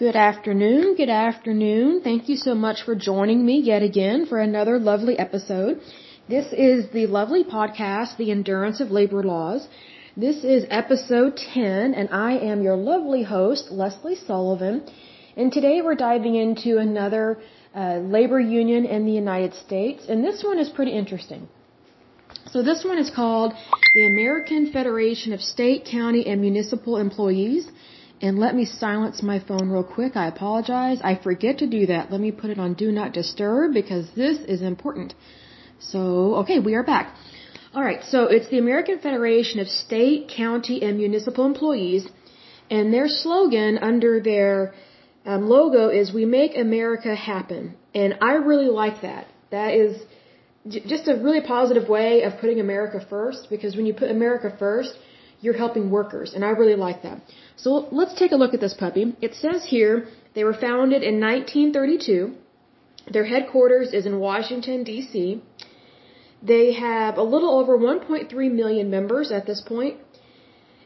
Good afternoon, good afternoon. Thank you so much for joining me yet again for another lovely episode. This is the lovely podcast, The Endurance of Labor Laws. This is episode 10 and I am your lovely host, Leslie Sullivan. And today we're diving into another uh, labor union in the United States and this one is pretty interesting. So this one is called the American Federation of State, County, and Municipal Employees. And let me silence my phone real quick. I apologize. I forget to do that. Let me put it on Do Not Disturb because this is important. So, okay, we are back. Alright, so it's the American Federation of State, County, and Municipal Employees. And their slogan under their um, logo is We Make America Happen. And I really like that. That is just a really positive way of putting America first because when you put America first, you're helping workers, and I really like that. So let's take a look at this puppy. It says here they were founded in 1932. Their headquarters is in Washington, D.C. They have a little over 1.3 million members at this point.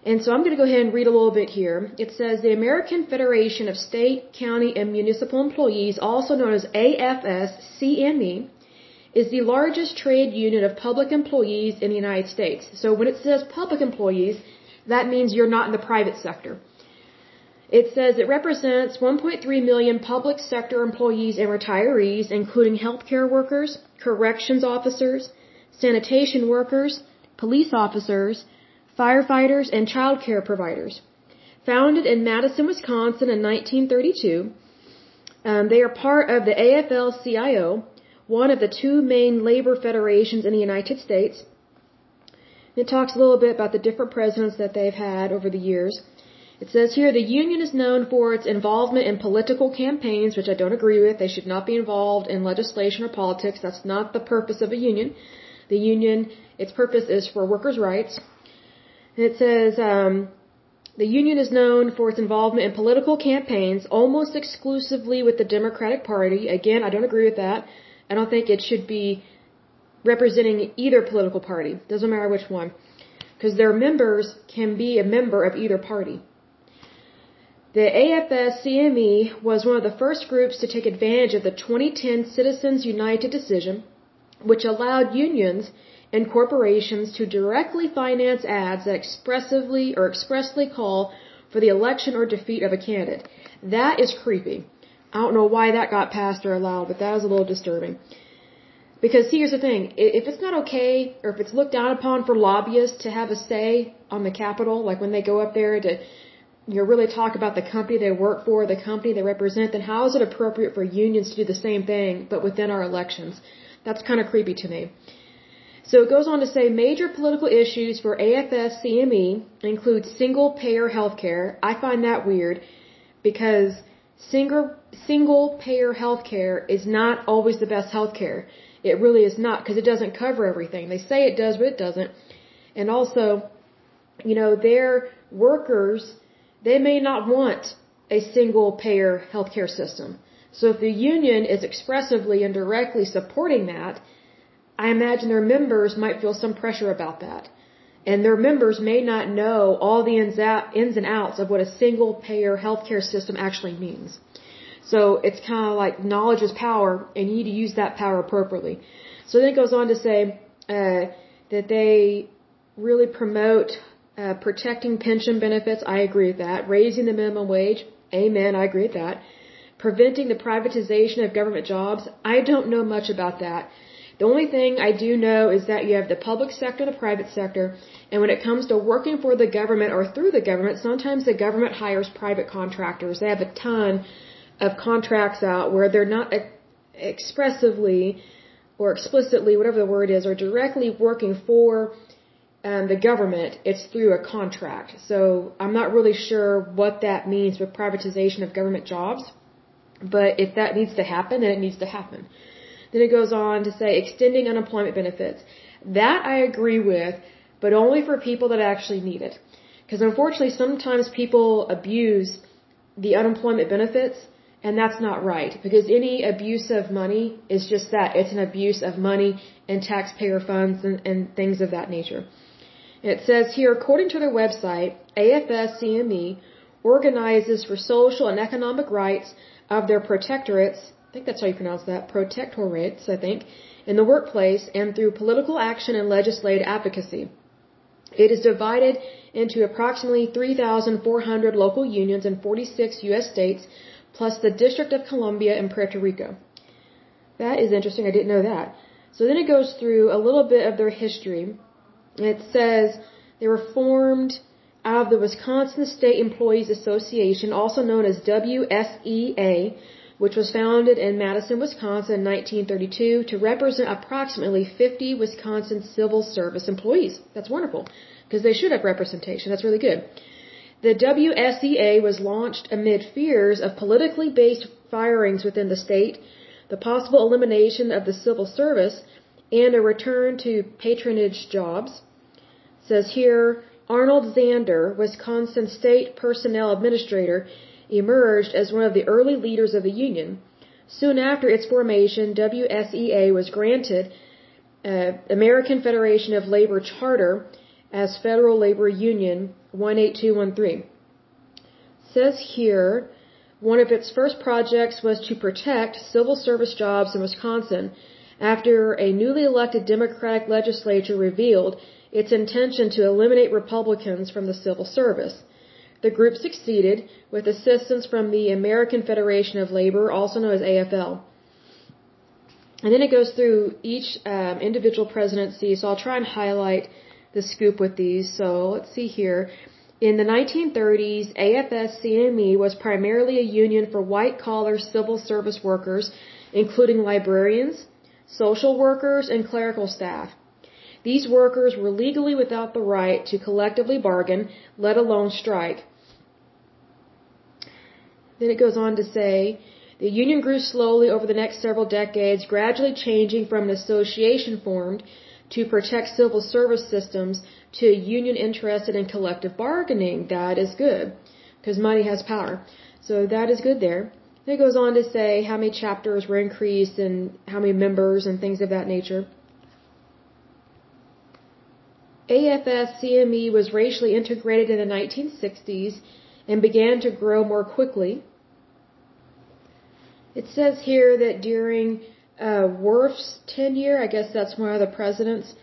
And so I'm going to go ahead and read a little bit here. It says the American Federation of State, County, and Municipal Employees, also known as AFS-CME, is the largest trade union of public employees in the United States. So when it says public employees, that means you're not in the private sector. It says it represents 1.3 million public sector employees and retirees, including healthcare workers, corrections officers, sanitation workers, police officers, firefighters, and child care providers. Founded in Madison, Wisconsin in 1932, um, they are part of the AFL-CIO, one of the two main labor federations in the United States. It talks a little bit about the different presidents that they've had over the years. It says here the union is known for its involvement in political campaigns, which I don't agree with. They should not be involved in legislation or politics. That's not the purpose of a union. The union, its purpose is for workers' rights. It says um, the union is known for its involvement in political campaigns, almost exclusively with the Democratic Party. Again, I don't agree with that. I don't think it should be representing either political party. Doesn't matter which one. Because their members can be a member of either party. The AFS-CME was one of the first groups to take advantage of the 2010 Citizens United decision, which allowed unions and corporations to directly finance ads that expressively or expressly call for the election or defeat of a candidate. That is creepy. I don't know why that got passed or allowed, but that was a little disturbing. Because here's the thing, if it's not okay, or if it's looked down upon for lobbyists to have a say on the Capitol, like when they go up there to, you know, really talk about the company they work for, the company they represent, then how is it appropriate for unions to do the same thing, but within our elections? That's kind of creepy to me. So it goes on to say major political issues for AFS-CME include single payer healthcare. I find that weird because single single payer healthcare is not always the best healthcare. It really is not because it doesn't cover everything. They say it does, but it doesn't. And also, you know, their workers, they may not want a single payer healthcare system. So if the union is expressively and directly supporting that, I imagine their members might feel some pressure about that. And their members may not know all the ins and outs of what a single payer healthcare system actually means. So it's kind of like knowledge is power, and you need to use that power appropriately. So then it goes on to say uh, that they really promote uh, protecting pension benefits. I agree with that. Raising the minimum wage. Amen. I agree with that. Preventing the privatization of government jobs. I don't know much about that. The only thing I do know is that you have the public sector the private sector, and when it comes to working for the government or through the government, sometimes the government hires private contractors. They have a ton of contracts out where they're not expressively or explicitly, whatever the word is, or directly working for um, the government. It's through a contract. So I'm not really sure what that means with privatization of government jobs. But if that needs to happen, then it needs to happen. Then it goes on to say extending unemployment benefits. That I agree with, but only for people that actually need it. Because unfortunately, sometimes people abuse the unemployment benefits and that's not right because any abuse of money is just that. It's an abuse of money and taxpayer funds and, and things of that nature. It says here, according to their website, AFS-CME organizes for social and economic rights of their protectorates, think that's how you pronounce that, protectorates, I think, in the workplace and through political action and legislative advocacy. It is divided into approximately 3,400 local unions in 46 U.S. states, plus the District of Columbia and Puerto Rico. That is interesting. I didn't know that. So then it goes through a little bit of their history. It says they were formed out of the Wisconsin State Employees Association, also known as WSEA, which was founded in Madison, Wisconsin in 1932 to represent approximately 50 Wisconsin civil service employees. That's wonderful because they should have representation. That's really good. The WSEA was launched amid fears of politically based firings within the state, the possible elimination of the civil service, and a return to patronage jobs. It says here, Arnold Zander, Wisconsin State Personnel Administrator, emerged as one of the early leaders of the union. Soon after its formation, WSEA was granted uh, American Federation of Labor Charter as Federal Labor Union 18213. Says here, one of its first projects was to protect civil service jobs in Wisconsin after a newly elected Democratic legislature revealed its intention to eliminate Republicans from the civil service. The group succeeded with assistance from the American Federation of Labor, also known as AFL. And then it goes through each um, individual presidency, so I'll try and highlight the scoop with these. So let's see here. In the 1930s, AFS-CME was primarily a union for white-collar civil service workers, including librarians, social workers, and clerical staff. These workers were legally without the right to collectively bargain, let alone strike. Then it goes on to say, the union grew slowly over the next several decades, gradually changing from an association formed to protect civil service systems to a union interested in collective bargaining. That is good, because money has power. So that is good there. Then it goes on to say how many chapters were increased and how many members and things of that nature. AFS CME was racially integrated in the 1960s and began to grow more quickly. It says here that during uh, Wurf's tenure, I guess that's one of the presidents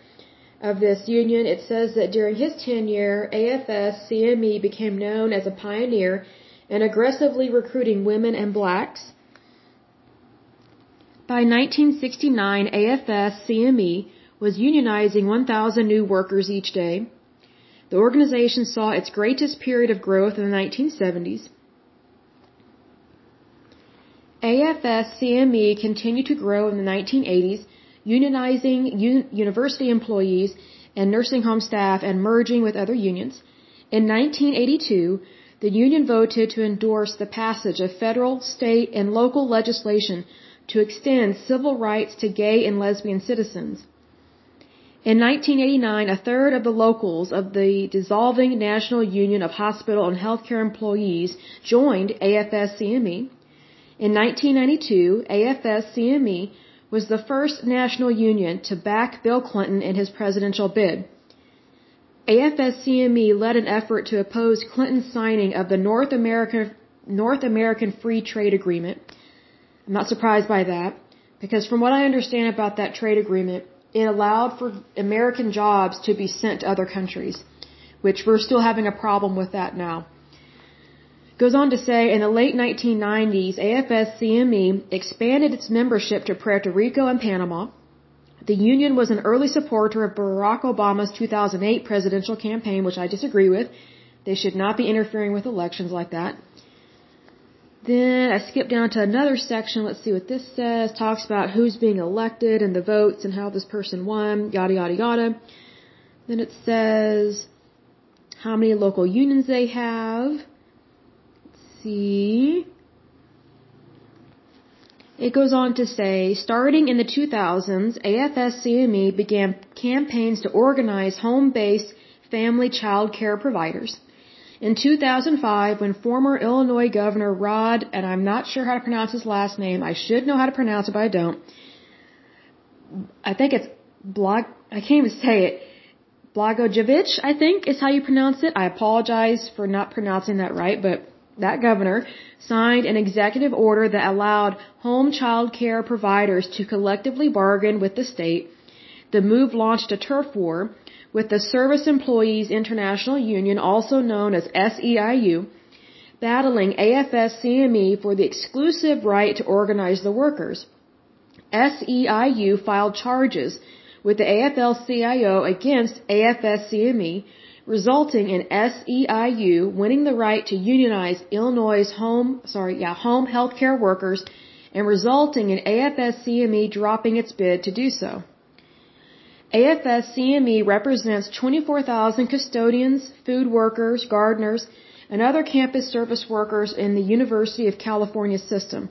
of this union, it says that during his tenure, AFS CME became known as a pioneer in aggressively recruiting women and blacks. By 1969, AFS CME was unionizing 1,000 new workers each day. The organization saw its greatest period of growth in the 1970s. AFS-CME continued to grow in the 1980s, unionizing un university employees and nursing home staff and merging with other unions. In 1982, the union voted to endorse the passage of federal, state, and local legislation to extend civil rights to gay and lesbian citizens. In 1989, a third of the locals of the dissolving National Union of Hospital and Healthcare Employees joined AFS-CME. In 1992, AFS-CME was the first national union to back Bill Clinton in his presidential bid. AFS-CME led an effort to oppose Clinton's signing of the North American North American Free Trade Agreement. I'm not surprised by that because from what I understand about that trade agreement, it allowed for American jobs to be sent to other countries, which we're still having a problem with that now. Goes on to say, in the late 1990s, AFS-CME expanded its membership to Puerto Rico and Panama. The union was an early supporter of Barack Obama's 2008 presidential campaign, which I disagree with. They should not be interfering with elections like that. Then I skip down to another section. Let's see what this says. Talks about who's being elected and the votes and how this person won, yada, yada, yada. Then it says how many local unions they have. Let's see. It goes on to say, starting in the 2000s, AFS-CME began campaigns to organize home-based family child care providers. In 2005, when former Illinois Governor Rod, and I'm not sure how to pronounce his last name, I should know how to pronounce it, but I don't. I think it's Blog, I can't even say it. Blagojevich, I think is how you pronounce it. I apologize for not pronouncing that right, but that governor, signed an executive order that allowed home child care providers to collectively bargain with the state. The move launched a turf war with the Service Employees International Union, also known as SEIU, battling AFS-CME for the exclusive right to organize the workers. SEIU filed charges with the AFL-CIO against AFS-CME, resulting in SEIU winning the right to unionize Illinois' home, sorry, yeah, home healthcare workers and resulting in AFS-CME dropping its bid to do so. AFS-CME represents 24,000 custodians, food workers, gardeners, and other campus service workers in the University of California system.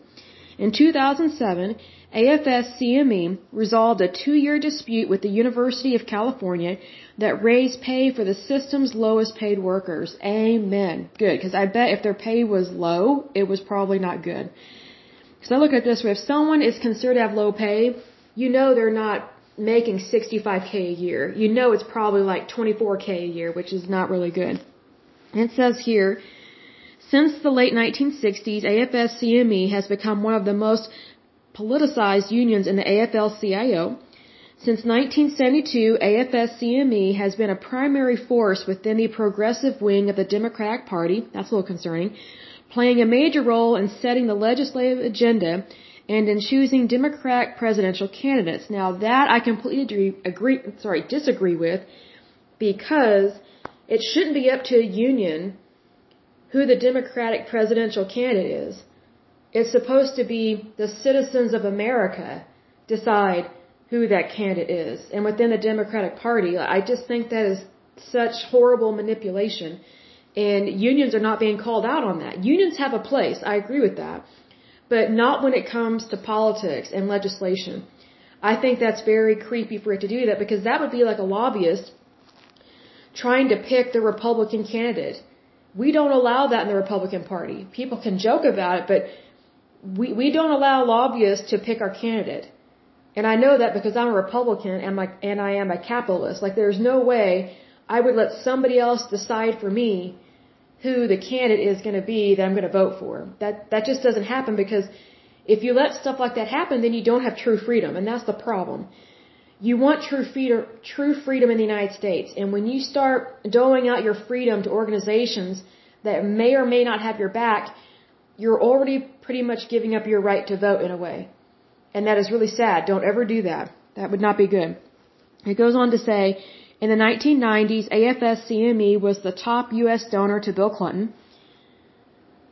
In 2007, AFS-CME resolved a two-year dispute with the University of California that raised pay for the system's lowest paid workers. Amen. Good, because I bet if their pay was low, it was probably not good. So I look at this way, if someone is considered to have low pay, you know they're not making 65k a year. You know it's probably like 24k a year, which is not really good. It says here, since the late 1960s, AFS-CME has become one of the most politicized unions in the AFL-CIO. Since 1972, AFS-CME has been a primary force within the progressive wing of the Democratic Party, that's a little concerning, playing a major role in setting the legislative agenda and in choosing Democratic presidential candidates. Now that I completely agree, sorry, disagree with because it shouldn't be up to a union who the Democratic presidential candidate is. It's supposed to be the citizens of America decide who that candidate is. And within the Democratic Party, I just think that is such horrible manipulation. And unions are not being called out on that. Unions have a place. I agree with that. But not when it comes to politics and legislation. I think that's very creepy for it to do that because that would be like a lobbyist trying to pick the Republican candidate. We don't allow that in the Republican Party. People can joke about it, but we, we don't allow lobbyists to pick our candidate. And I know that because I'm a Republican and, my, and I am a capitalist. Like there's no way I would let somebody else decide for me who the candidate is going to be that I'm going to vote for. That, that just doesn't happen because if you let stuff like that happen, then you don't have true freedom. And that's the problem you want true freedom, true freedom in the United States. And when you start doling out your freedom to organizations that may or may not have your back, you're already pretty much giving up your right to vote in a way. And that is really sad. Don't ever do that. That would not be good. It goes on to say, in the 1990s, AFS-CME was the top U.S. donor to Bill Clinton.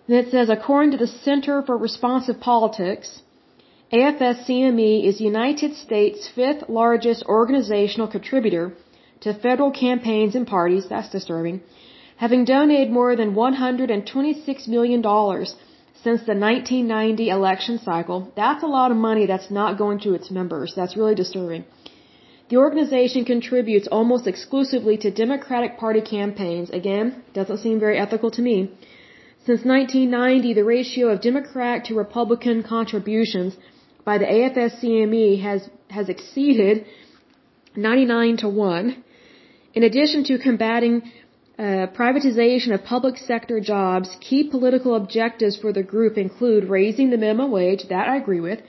Then it says, according to the Center for Responsive Politics, AFS-CME is United States' fifth largest organizational contributor to federal campaigns and parties, that's disturbing, having donated more than $126 million since the 1990 election cycle. That's a lot of money that's not going to its members. That's really disturbing. The organization contributes almost exclusively to Democratic Party campaigns. Again, doesn't seem very ethical to me. Since 1990, the ratio of Democratic to Republican contributions by the AFS-CME has, has exceeded 99 to 1. In addition to combating uh, privatization of public sector jobs, key political objectives for the group include raising the minimum wage, that I agree with,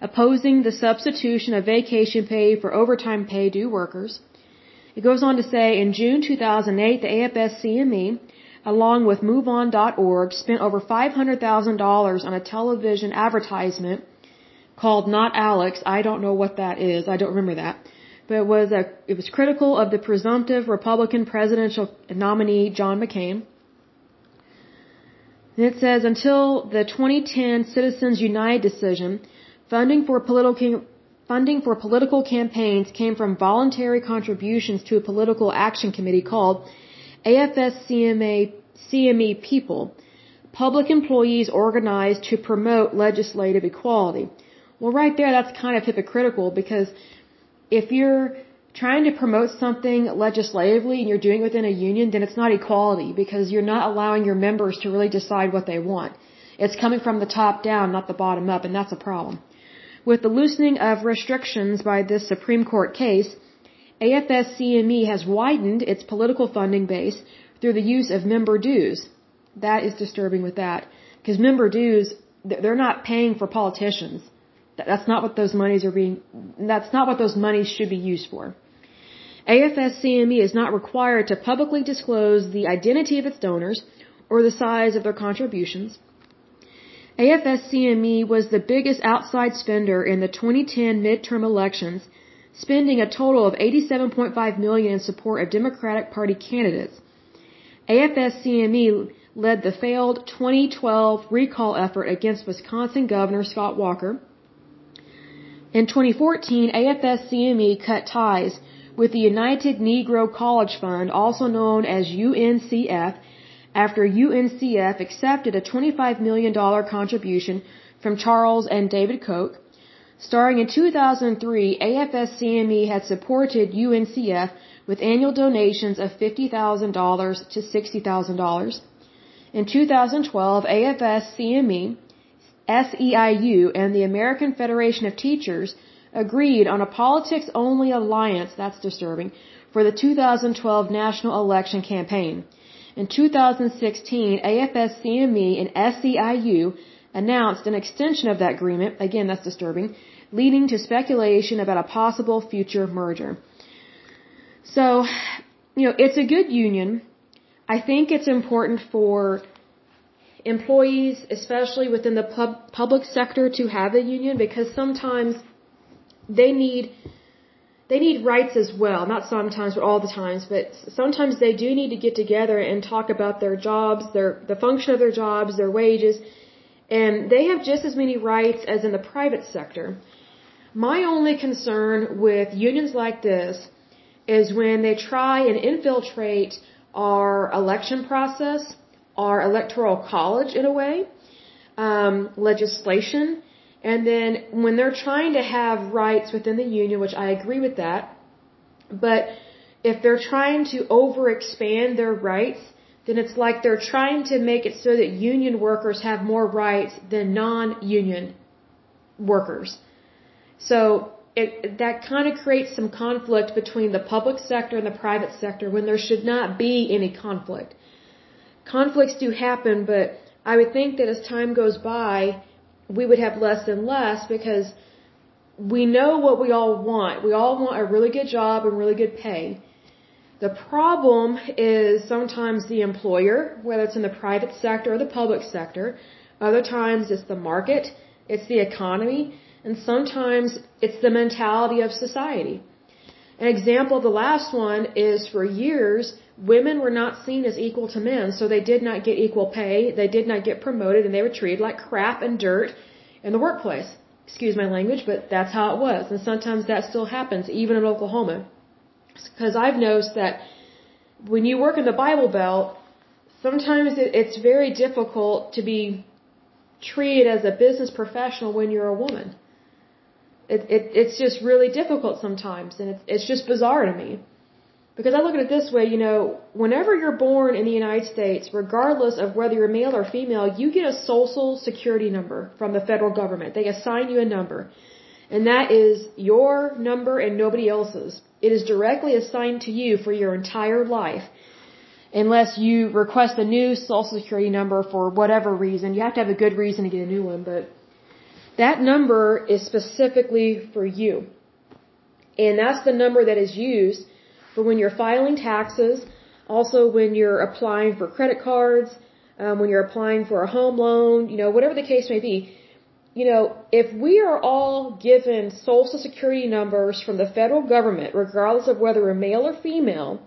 opposing the substitution of vacation pay for overtime pay due workers. It goes on to say, in June 2008, the AFS-CME, along with MoveOn.org, spent over $500,000 on a television advertisement called Not Alex. I don't know what that is. I don't remember that. But it was a, it was critical of the presumptive Republican presidential nominee John McCain. And it says until the 2010 Citizens United decision, funding for political funding for political campaigns came from voluntary contributions to a political action committee called AFSCMA CME People, public employees organized to promote legislative equality. Well, right there, that's kind of hypocritical because if you're trying to promote something legislatively and you're doing it within a union, then it's not equality because you're not allowing your members to really decide what they want. It's coming from the top down, not the bottom up, and that's a problem. With the loosening of restrictions by this Supreme Court case, AFS-CME has widened its political funding base through the use of member dues. That is disturbing with that. Because member dues, they're not paying for politicians. That's not what those monies are being, that's not what those monies should be used for. AFS-CME is not required to publicly disclose the identity of its donors or the size of their contributions. AFS-CME was the biggest outside spender in the 2010 midterm elections, spending a total of 87.5 million in support of Democratic Party candidates. AFS-CME led the failed 2012 recall effort against Wisconsin Governor Scott Walker. In 2014, AFS-CME cut ties with the United Negro College Fund, also known as UNCF, after UNCF accepted a $25 million contribution from Charles and David Koch. Starting in 2003, AFS-CME had supported UNCF with annual donations of $50,000 to $60,000. In 2012, AFS-CME, SEIU, and the American Federation of Teachers agreed on a politics-only alliance, that's disturbing, for the 2012 national election campaign. In 2016, AFS-CME and SEIU announced an extension of that agreement, again that's disturbing, leading to speculation about a possible future merger. So, you know, it's a good union. I think it's important for employees, especially within the pub- public sector, to have a union because sometimes they need they need rights as well. Not sometimes, but all the times. But sometimes they do need to get together and talk about their jobs, their the function of their jobs, their wages, and they have just as many rights as in the private sector. My only concern with unions like this is when they try and infiltrate our election process, our electoral college in a way, um, legislation, and then when they're trying to have rights within the union, which I agree with that, but if they're trying to overexpand their rights, then it's like they're trying to make it so that union workers have more rights than non-union workers. So it, that kind of creates some conflict between the public sector and the private sector when there should not be any conflict. Conflicts do happen, but I would think that as time goes by, we would have less and less because we know what we all want. We all want a really good job and really good pay. The problem is sometimes the employer, whether it's in the private sector or the public sector. Other times it's the market, it's the economy, and sometimes it's the mentality of society. An example of the last one is for years, women were not seen as equal to men, so they did not get equal pay, they did not get promoted, and they were treated like crap and dirt in the workplace. Excuse my language, but that's how it was. And sometimes that still happens, even in Oklahoma. Because I've noticed that when you work in the Bible Belt, sometimes it's very difficult to be treated as a business professional when you're a woman. It, it, it's just really difficult sometimes, and it's, it's just bizarre to me. Because I look at it this way, you know, whenever you're born in the United States, regardless of whether you're male or female, you get a social security number from the federal government. They assign you a number. And that is your number and nobody else's. It is directly assigned to you for your entire life. Unless you request a new social security number for whatever reason. You have to have a good reason to get a new one, but that number is specifically for you. And that's the number that is used for when you're filing taxes, also when you're applying for credit cards, um, when you're applying for a home loan, you know, whatever the case may be. You know, if we are all given social security numbers from the federal government, regardless of whether we're male or female,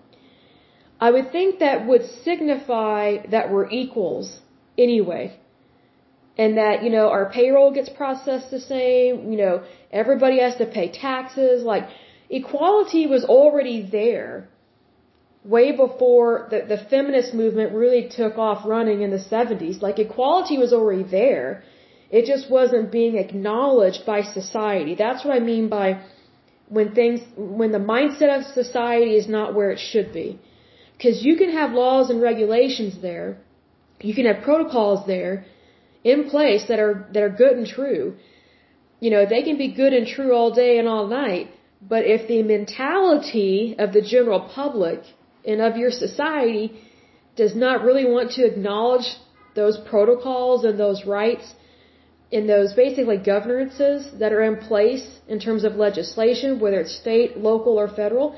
I would think that would signify that we're equals anyway. And that, you know, our payroll gets processed the same, you know, everybody has to pay taxes, like, equality was already there way before the, the feminist movement really took off running in the 70s. Like equality was already there. It just wasn't being acknowledged by society. That's what I mean by when things, when the mindset of society is not where it should be. Cause you can have laws and regulations there. You can have protocols there in place that are, that are good and true. You know, they can be good and true all day and all night, but if the mentality of the general public and of your society does not really want to acknowledge those protocols and those rights and those basically governances that are in place in terms of legislation, whether it's state, local, or federal,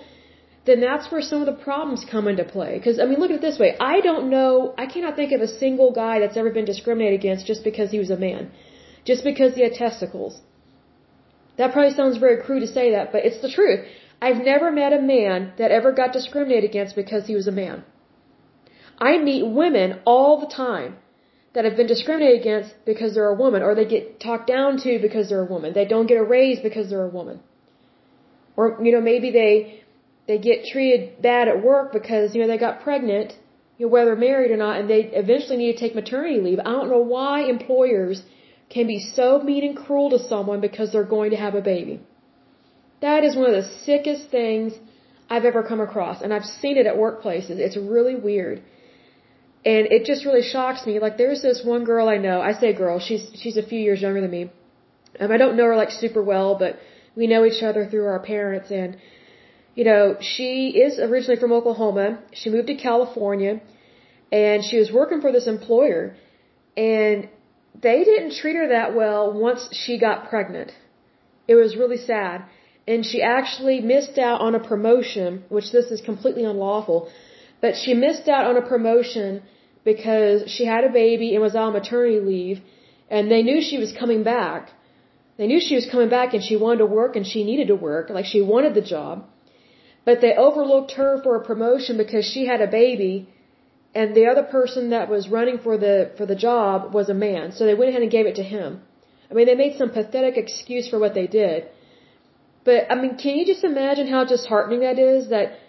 then that's where some of the problems come into play. Because, I mean, look at it this way. I don't know, I cannot think of a single guy that's ever been discriminated against just because he was a man. Just because he had testicles. That probably sounds very crude to say that, but it's the truth. I've never met a man that ever got discriminated against because he was a man. I meet women all the time that have been discriminated against because they're a woman, or they get talked down to because they're a woman. They don't get a raise because they're a woman. Or, you know, maybe they, they get treated bad at work because, you know, they got pregnant, you know, whether married or not, and they eventually need to take maternity leave. I don't know why employers can be so mean and cruel to someone because they're going to have a baby. That is one of the sickest things I've ever come across, and I've seen it at workplaces. It's really weird. And it just really shocks me. Like there's this one girl I know, I say girl, she's she's a few years younger than me. Um, I don't know her like super well, but we know each other through our parents and you know, she is originally from Oklahoma. She moved to California and she was working for this employer and they didn't treat her that well once she got pregnant. It was really sad. And she actually missed out on a promotion, which this is completely unlawful, but she missed out on a promotion because she had a baby and was on maternity leave and they knew she was coming back. They knew she was coming back and she wanted to work and she needed to work, like she wanted the job. But they overlooked her for a promotion because she had a baby and the other person that was running for the for the job was a man. So they went ahead and gave it to him. I mean, they made some pathetic excuse for what they did. But I mean, can you just imagine how disheartening that is that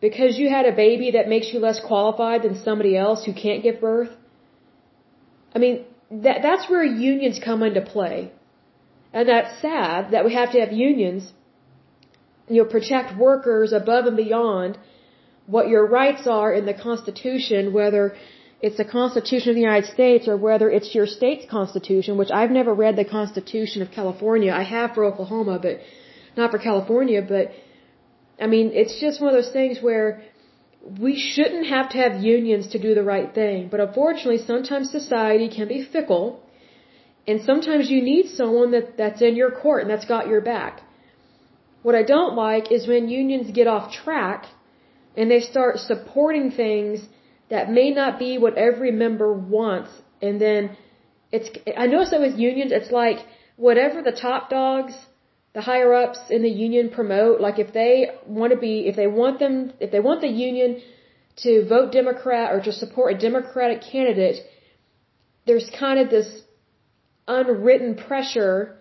because you had a baby that makes you less qualified than somebody else who can't give birth? I mean, that that's where unions come into play. And that's sad that we have to have unions you know protect workers above and beyond what your rights are in the Constitution, whether it's the Constitution of the United States or whether it's your state's Constitution, which I've never read the Constitution of California. I have for Oklahoma, but not for California. But I mean, it's just one of those things where we shouldn't have to have unions to do the right thing. But unfortunately, sometimes society can be fickle. And sometimes you need someone that, that's in your court and that's got your back. What I don't like is when unions get off track and they start supporting things that may not be what every member wants. And then it's I notice that with unions it's like whatever the top dogs the higher ups in the union promote like if they want to be if they want them if they want the union to vote democrat or to support a democratic candidate there's kind of this unwritten pressure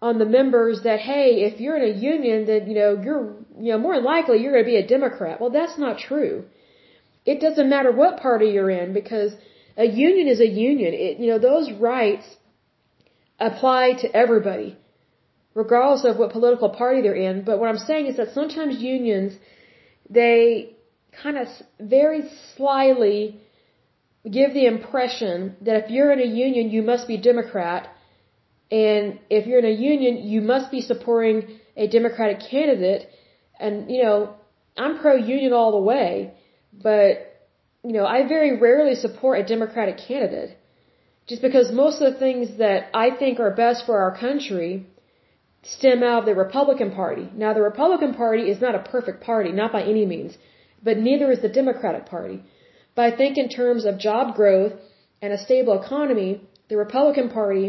on the members that hey, if you're in a union, then you know you're you know more likely you're going to be a Democrat. Well, that's not true. It doesn't matter what party you're in because a union is a union. It, you know those rights apply to everybody, regardless of what political party they're in. But what I'm saying is that sometimes unions they kind of very slyly give the impression that if you're in a union, you must be Democrat and if you're in a union, you must be supporting a Democratic candidate. And, you know, I'm pro union all the way, but, you know, I very rarely support a Democratic candidate. Just because most of the things that I think are best for our country stem out of the Republican Party. Now, the Republican Party is not a perfect party, not by any means, but neither is the Democratic Party. But I think in terms of job growth and a stable economy, the Republican Party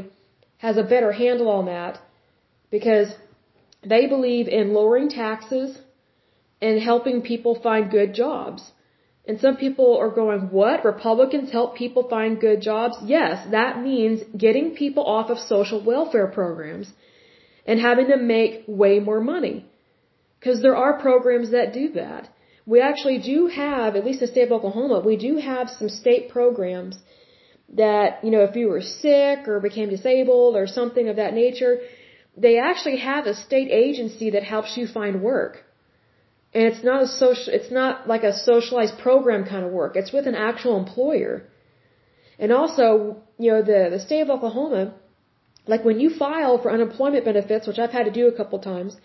has a better handle on that because they believe in lowering taxes and helping people find good jobs. And some people are going, what? Republicans help people find good jobs? Yes, that means getting people off of social welfare programs and having them make way more money. Because there are programs that do that. We actually do have, at least in the state of Oklahoma, we do have some state programs that, you know, if you were sick or became disabled or something of that nature, they actually have a state agency that helps you find work. And it's not a social, it's not like a socialized program kind of work. It's with an actual employer. And also, you know, the, the state of Oklahoma, like when you file for unemployment benefits, which I've had to do a couple times,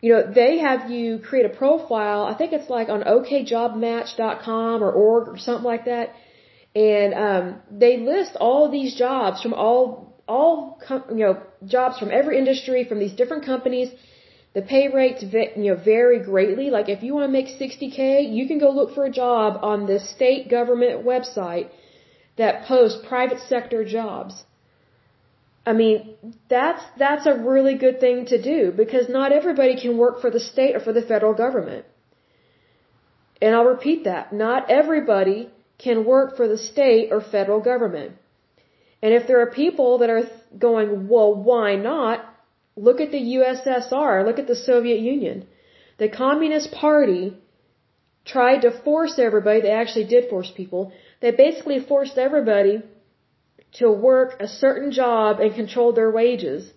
you know, they have you create a profile. I think it's like on okjobmatch.com or org or something like that. And, um, they list all these jobs from all, all, you know, jobs from every industry, from these different companies. The pay rates, you know, vary greatly. Like if you want to make 60K, you can go look for a job on the state government website that posts private sector jobs. I mean, that's, that's a really good thing to do because not everybody can work for the state or for the federal government. And I'll repeat that. Not everybody can work for the state or federal government. And if there are people that are going, well, why not? Look at the USSR. Look at the Soviet Union. The Communist Party tried to force everybody, they actually did force people, they basically forced everybody to work a certain job and control their wages.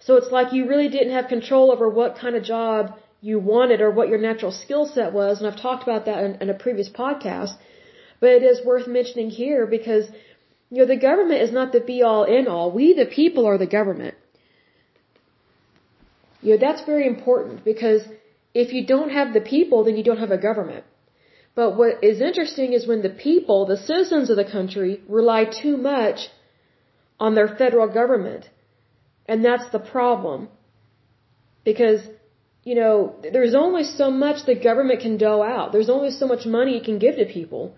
So it's like you really didn't have control over what kind of job you wanted or what your natural skill set was. And I've talked about that in, in a previous podcast. But it is worth mentioning here because, you know, the government is not the be all end all. We, the people, are the government. You know, that's very important because if you don't have the people, then you don't have a government. But what is interesting is when the people, the citizens of the country, rely too much on their federal government. And that's the problem. Because, you know, there's only so much the government can dole out. There's only so much money it can give to people.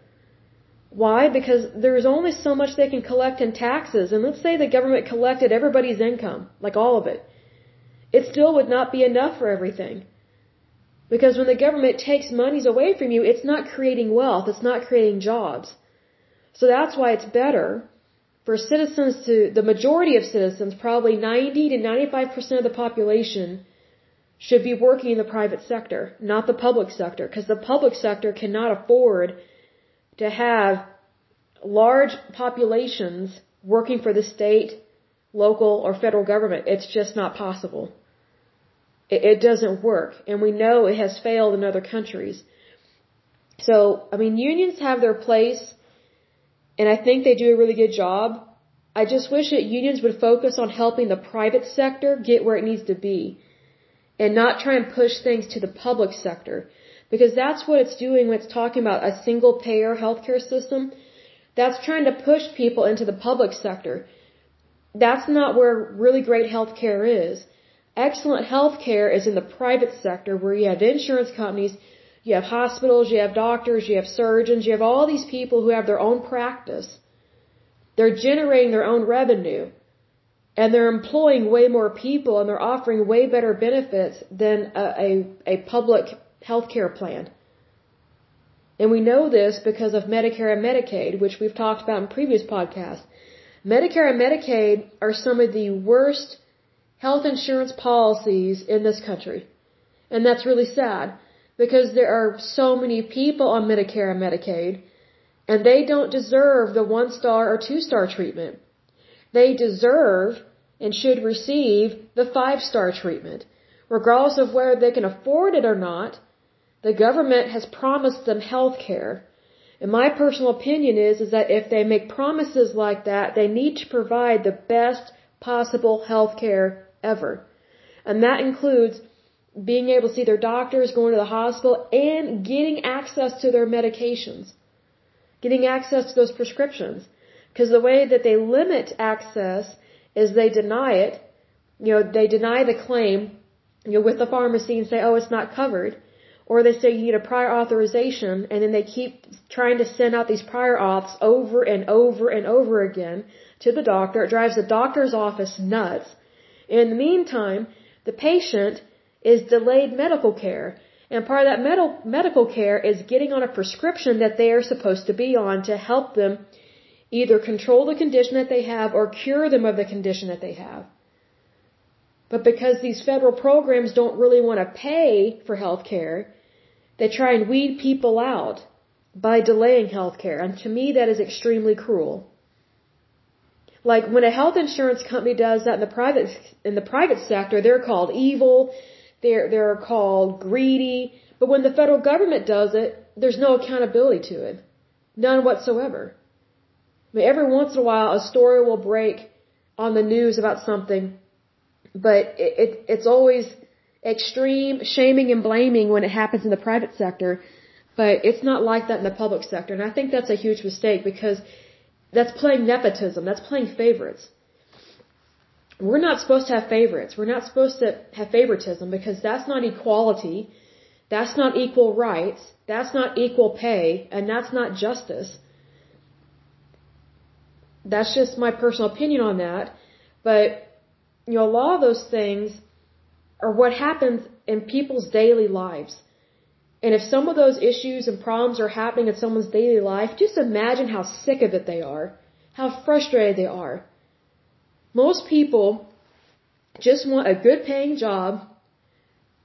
Why? Because there's only so much they can collect in taxes. And let's say the government collected everybody's income, like all of it. It still would not be enough for everything. Because when the government takes monies away from you, it's not creating wealth, it's not creating jobs. So that's why it's better for citizens to, the majority of citizens, probably 90 to 95% of the population, should be working in the private sector, not the public sector, because the public sector cannot afford to have large populations working for the state, local, or federal government. It's just not possible. It, it doesn't work. And we know it has failed in other countries. So, I mean, unions have their place, and I think they do a really good job. I just wish that unions would focus on helping the private sector get where it needs to be and not try and push things to the public sector because that's what it's doing when it's talking about a single payer healthcare system. That's trying to push people into the public sector. That's not where really great healthcare is. Excellent healthcare is in the private sector where you have insurance companies, you have hospitals, you have doctors, you have surgeons, you have all these people who have their own practice. They're generating their own revenue. And they're employing way more people and they're offering way better benefits than a, a, a public healthcare plan. And we know this because of Medicare and Medicaid, which we've talked about in previous podcasts. Medicare and Medicaid are some of the worst health insurance policies in this country. And that's really sad because there are so many people on Medicare and Medicaid and they don't deserve the one star or two star treatment. They deserve and should receive the five star treatment. Regardless of whether they can afford it or not, the government has promised them health care. And my personal opinion is, is that if they make promises like that, they need to provide the best possible health care ever. And that includes being able to see their doctors, going to the hospital, and getting access to their medications. Getting access to those prescriptions. Because the way that they limit access is they deny it. You know, they deny the claim, you know, with the pharmacy and say, oh, it's not covered. Or they say you need a prior authorization, and then they keep trying to send out these prior auths over and over and over again to the doctor. It drives the doctor's office nuts in the meantime, the patient is delayed medical care. And part of that med- medical care is getting on a prescription that they are supposed to be on to help them either control the condition that they have or cure them of the condition that they have. But because these federal programs don't really want to pay for health care, they try and weed people out by delaying health care. And to me, that is extremely cruel. Like when a health insurance company does that in the private in the private sector, they're called evil, they're they're called greedy. But when the federal government does it, there's no accountability to it, none whatsoever. I mean, every once in a while, a story will break on the news about something, but it, it it's always extreme shaming and blaming when it happens in the private sector, but it's not like that in the public sector. And I think that's a huge mistake because that's playing nepotism. That's playing favorites. We're not supposed to have favorites. We're not supposed to have favoritism because that's not equality. That's not equal rights. That's not equal pay. And that's not justice. That's just my personal opinion on that. But, you know, a lot of those things are what happens in people's daily lives. And if some of those issues and problems are happening in someone's daily life, just imagine how sick of it they are, how frustrated they are. Most people just want a good paying job,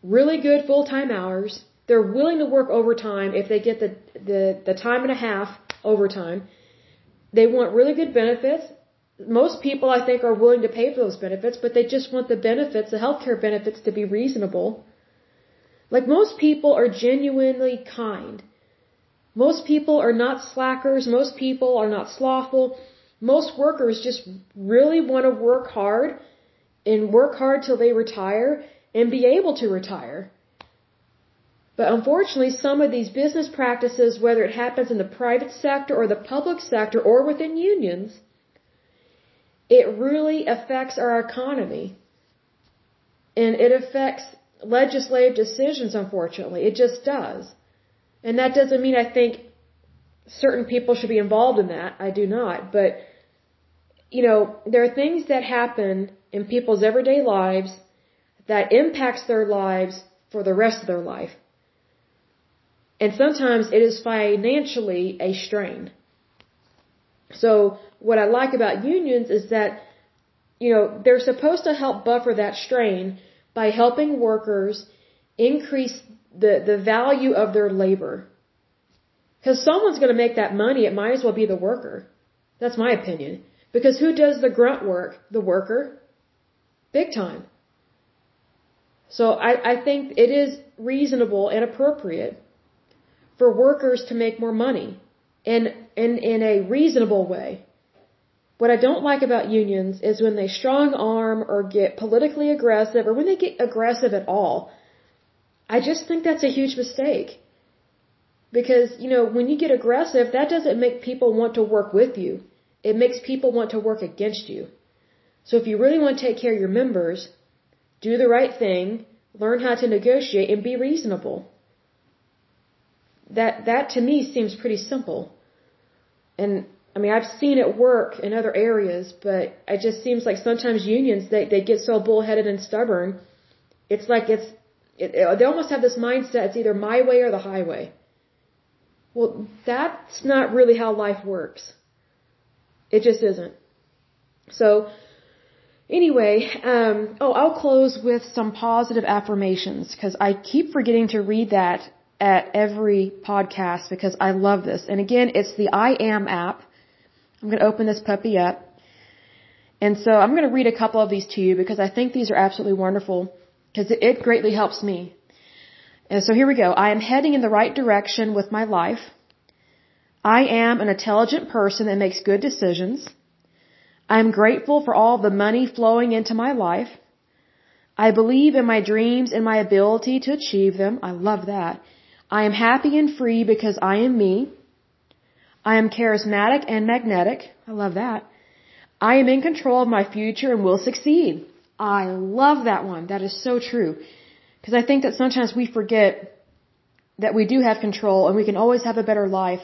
really good full time hours. They're willing to work overtime if they get the, the, the time and a half overtime. They want really good benefits. Most people, I think, are willing to pay for those benefits, but they just want the benefits, the healthcare benefits, to be reasonable. Like most people are genuinely kind. Most people are not slackers. Most people are not slothful. Most workers just really want to work hard and work hard till they retire and be able to retire. But unfortunately, some of these business practices, whether it happens in the private sector or the public sector or within unions, it really affects our economy. And it affects legislative decisions, unfortunately. It just does. And that doesn't mean I think certain people should be involved in that. I do not. But, you know, there are things that happen in people's everyday lives that impacts their lives for the rest of their life. And sometimes it is financially a strain. So what I like about unions is that, you know, they're supposed to help buffer that strain by helping workers increase the, the value of their labor. Because someone's going to make that money, it might as well be the worker. That's my opinion. Because who does the grunt work? The worker. Big time. So I, I think it is reasonable and appropriate for workers to make more money in, in, in a reasonable way. What I don't like about unions is when they strong arm or get politically aggressive or when they get aggressive at all. I just think that's a huge mistake. Because, you know, when you get aggressive, that doesn't make people want to work with you. It makes people want to work against you. So if you really want to take care of your members, do the right thing, learn how to negotiate, and be reasonable. That, that to me seems pretty simple. And I mean, I've seen it work in other areas, but it just seems like sometimes unions, they, they get so bullheaded and stubborn. It's like it's, it, they almost have this mindset, it's either my way or the highway. Well, that's not really how life works. It just isn't. So, anyway, um, oh, I'll close with some positive affirmations because I keep forgetting to read that at every podcast because I love this. And again, it's the I Am app. I'm going to open this puppy up. And so I'm going to read a couple of these to you because I think these are absolutely wonderful because it greatly helps me. And so here we go. I am heading in the right direction with my life. I am an intelligent person that makes good decisions. I am grateful for all the money flowing into my life. I believe in my dreams and my ability to achieve them. I love that. I am happy and free because I am me. I am charismatic and magnetic. I love that. I am in control of my future and will succeed. I love that one. That is so true. Because I think that sometimes we forget that we do have control and we can always have a better life.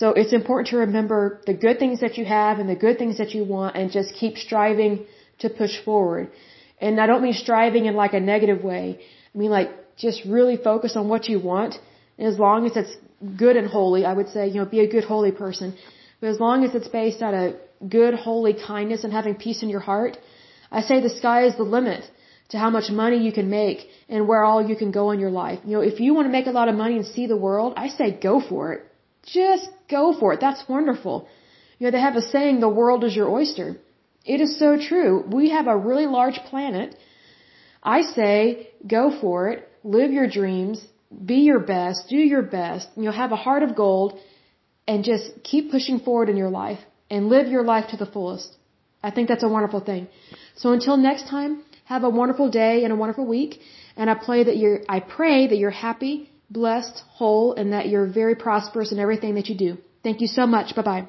So it's important to remember the good things that you have and the good things that you want and just keep striving to push forward. And I don't mean striving in like a negative way. I mean like just really focus on what you want. And as long as it's good and holy, I would say, you know, be a good holy person. But as long as it's based on a good holy kindness and having peace in your heart, I say the sky is the limit to how much money you can make and where all you can go in your life. You know, if you want to make a lot of money and see the world, I say go for it. Just go for it. That's wonderful. You know, they have a saying, the world is your oyster. It is so true. We have a really large planet. I say go for it, live your dreams, be your best, do your best, and you know, have a heart of gold, and just keep pushing forward in your life and live your life to the fullest. I think that's a wonderful thing. So until next time, have a wonderful day and a wonderful week. And I pray that you're, I pray that you're happy, blessed, whole, and that you're very prosperous in everything that you do. Thank you so much. Bye bye.